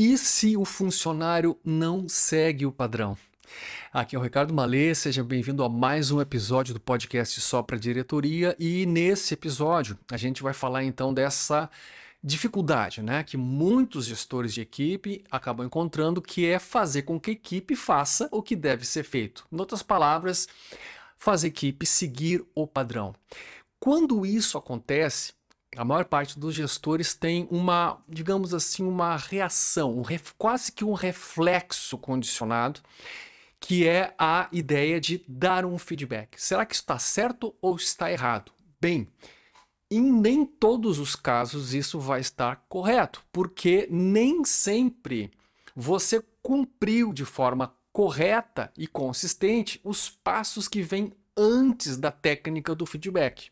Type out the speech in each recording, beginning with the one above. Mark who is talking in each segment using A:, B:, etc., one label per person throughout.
A: E se o funcionário não segue o padrão? Aqui é o Ricardo Malê, seja bem-vindo a mais um episódio do podcast Só para Diretoria. E nesse episódio a gente vai falar então dessa dificuldade, né, que muitos gestores de equipe acabam encontrando, que é fazer com que a equipe faça o que deve ser feito. Em outras palavras, fazer a equipe seguir o padrão. Quando isso acontece, a maior parte dos gestores tem uma, digamos assim, uma reação, um ref, quase que um reflexo condicionado, que é a ideia de dar um feedback. Será que está certo ou está errado? Bem, em nem todos os casos isso vai estar correto, porque nem sempre você cumpriu de forma correta e consistente os passos que vêm antes da técnica do feedback.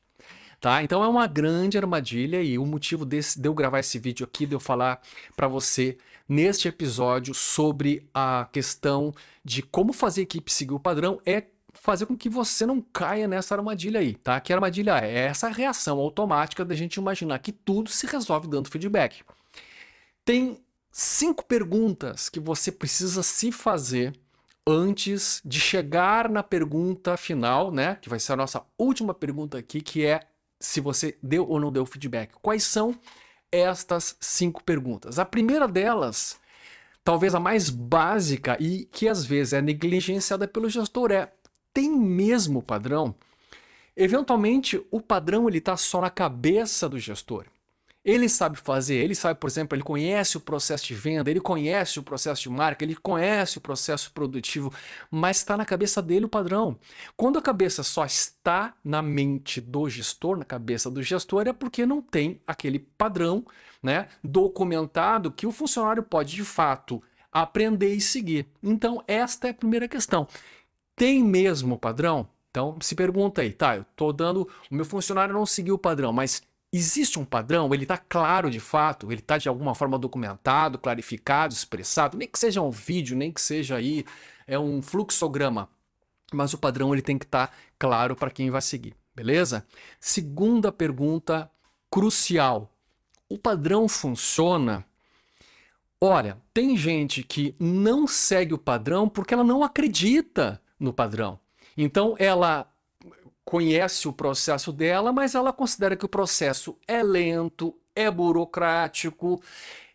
A: Tá? Então é uma grande armadilha e o motivo desse, de eu gravar esse vídeo aqui, de eu falar para você neste episódio sobre a questão de como fazer a equipe seguir o padrão é fazer com que você não caia nessa armadilha aí, tá? Que armadilha é? É essa reação automática da gente imaginar que tudo se resolve dando feedback. Tem cinco perguntas que você precisa se fazer antes de chegar na pergunta final, né? Que vai ser a nossa última pergunta aqui, que é se você deu ou não deu feedback. Quais são estas cinco perguntas? A primeira delas, talvez a mais básica e que às vezes é negligenciada pelo gestor, é: tem mesmo padrão? Eventualmente, o padrão ele está só na cabeça do gestor. Ele sabe fazer, ele sabe, por exemplo, ele conhece o processo de venda, ele conhece o processo de marca, ele conhece o processo produtivo, mas está na cabeça dele o padrão. Quando a cabeça só está na mente do gestor, na cabeça do gestor, é porque não tem aquele padrão né, documentado que o funcionário pode de fato aprender e seguir. Então, esta é a primeira questão. Tem mesmo padrão? Então, se pergunta aí, tá, eu estou dando, o meu funcionário não seguiu o padrão, mas Existe um padrão? Ele está claro de fato? Ele está de alguma forma documentado, clarificado, expressado? Nem que seja um vídeo, nem que seja aí é um fluxograma. Mas o padrão ele tem que estar tá claro para quem vai seguir, beleza? Segunda pergunta crucial. O padrão funciona? Olha, tem gente que não segue o padrão porque ela não acredita no padrão. Então ela conhece o processo dela, mas ela considera que o processo é lento, é burocrático,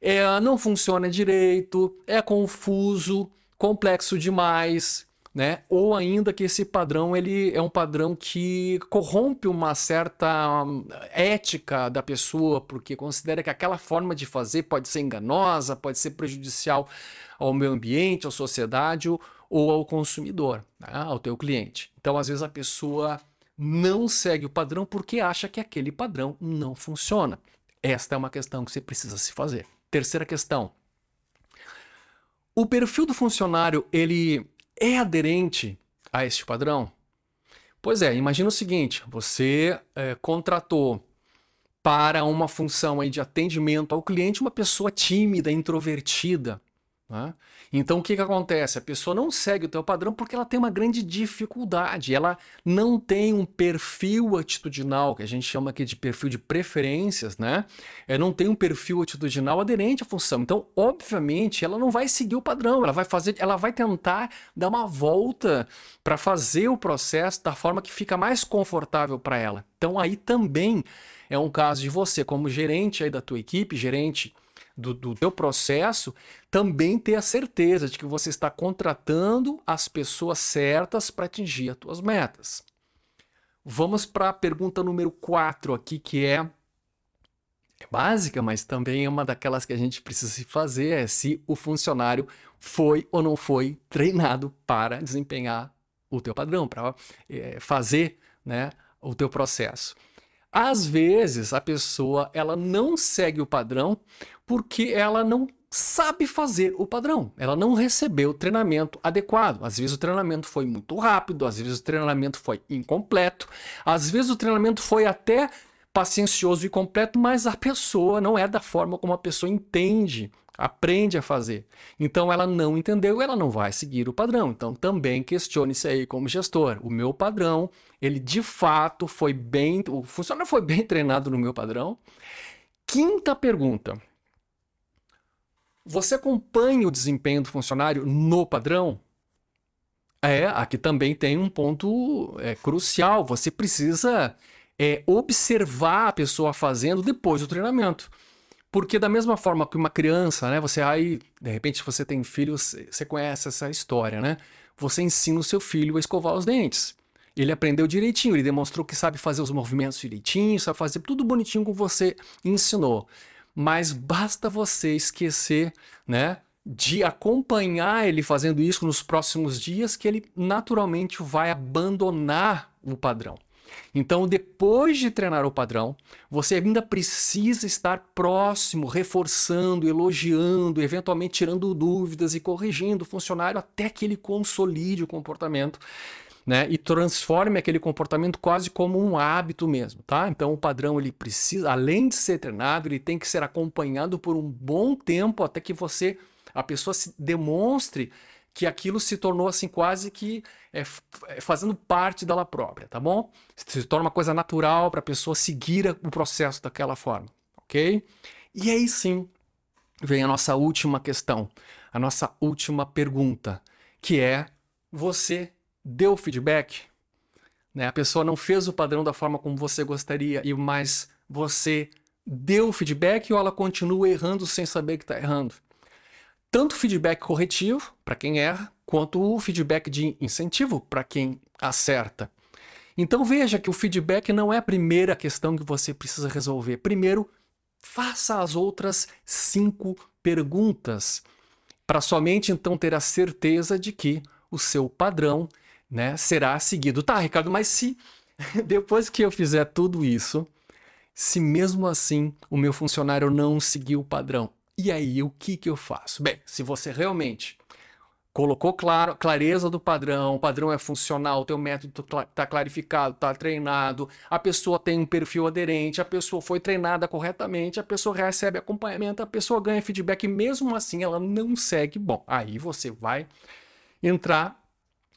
A: é, não funciona direito, é confuso, complexo demais, né? Ou ainda que esse padrão ele é um padrão que corrompe uma certa hum, ética da pessoa, porque considera que aquela forma de fazer pode ser enganosa, pode ser prejudicial ao meio ambiente, à sociedade ou ao consumidor, né? ao teu cliente. Então, às vezes a pessoa não segue o padrão porque acha que aquele padrão não funciona. Esta é uma questão que você precisa se fazer. Terceira questão. O perfil do funcionário, ele é aderente a este padrão? Pois é, imagina o seguinte, você é, contratou para uma função aí de atendimento ao cliente uma pessoa tímida, introvertida, né? Então o que, que acontece? A pessoa não segue o teu padrão porque ela tem uma grande dificuldade, ela não tem um perfil atitudinal, que a gente chama aqui de perfil de preferências, né? Ela não tem um perfil atitudinal aderente à função. Então, obviamente, ela não vai seguir o padrão, ela vai fazer, ela vai tentar dar uma volta para fazer o processo da forma que fica mais confortável para ela. Então aí também é um caso de você como gerente aí da tua equipe, gerente do, do teu processo, também ter a certeza de que você está contratando as pessoas certas para atingir as tuas metas. Vamos para a pergunta número 4 aqui, que é, é básica, mas também é uma daquelas que a gente precisa se fazer, é se o funcionário foi ou não foi treinado para desempenhar o teu padrão, para é, fazer né, o teu processo. Às vezes a pessoa ela não segue o padrão porque ela não sabe fazer o padrão. Ela não recebeu o treinamento adequado. Às vezes o treinamento foi muito rápido, às vezes o treinamento foi incompleto, às vezes o treinamento foi até paciencioso e completo, mas a pessoa não é da forma como a pessoa entende aprende a fazer. Então ela não entendeu, ela não vai seguir o padrão. Então também questione-se aí como gestor. O meu padrão, ele de fato foi bem, o funcionário foi bem treinado no meu padrão. Quinta pergunta. Você acompanha o desempenho do funcionário no padrão? É, aqui também tem um ponto é, crucial. Você precisa é, observar a pessoa fazendo depois do treinamento. Porque da mesma forma que uma criança, né? Você aí, de repente, você tem filhos, você conhece essa história, né? Você ensina o seu filho a escovar os dentes. Ele aprendeu direitinho, ele demonstrou que sabe fazer os movimentos direitinho, sabe fazer tudo bonitinho como você ensinou. Mas basta você esquecer, né? de acompanhar ele fazendo isso nos próximos dias, que ele naturalmente vai abandonar o padrão. Então, depois de treinar o padrão, você ainda precisa estar próximo, reforçando, elogiando, eventualmente tirando dúvidas e corrigindo o funcionário até que ele consolide o comportamento. Né, e transforme aquele comportamento quase como um hábito mesmo, tá? Então o padrão ele precisa, além de ser treinado, ele tem que ser acompanhado por um bom tempo até que você a pessoa se demonstre que aquilo se tornou assim quase que é, é, fazendo parte dela própria, tá bom? Se torna uma coisa natural para a pessoa seguir o processo daquela forma, ok? E aí sim vem a nossa última questão, a nossa última pergunta, que é: você deu feedback? Né? A pessoa não fez o padrão da forma como você gostaria, e mas você deu feedback ou ela continua errando sem saber que está errando? Tanto feedback corretivo para quem erra, quanto o feedback de incentivo para quem acerta. Então veja que o feedback não é a primeira questão que você precisa resolver. Primeiro, faça as outras cinco perguntas para somente então ter a certeza de que o seu padrão né, será seguido. Tá, Ricardo, mas se depois que eu fizer tudo isso, se mesmo assim o meu funcionário não seguir o padrão, e aí, o que, que eu faço? Bem, se você realmente colocou claro, clareza do padrão, o padrão é funcional, o teu método está clarificado, está treinado, a pessoa tem um perfil aderente, a pessoa foi treinada corretamente, a pessoa recebe acompanhamento, a pessoa ganha feedback, mesmo assim ela não segue, bom, aí você vai entrar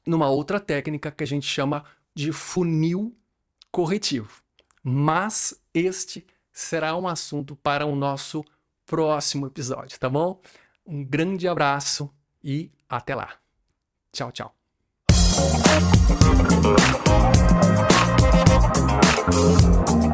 A: numa outra técnica que a gente chama de funil corretivo. Mas este será um assunto para o nosso próximo episódio, tá bom? Um grande abraço e até lá. Tchau, tchau. Thank you.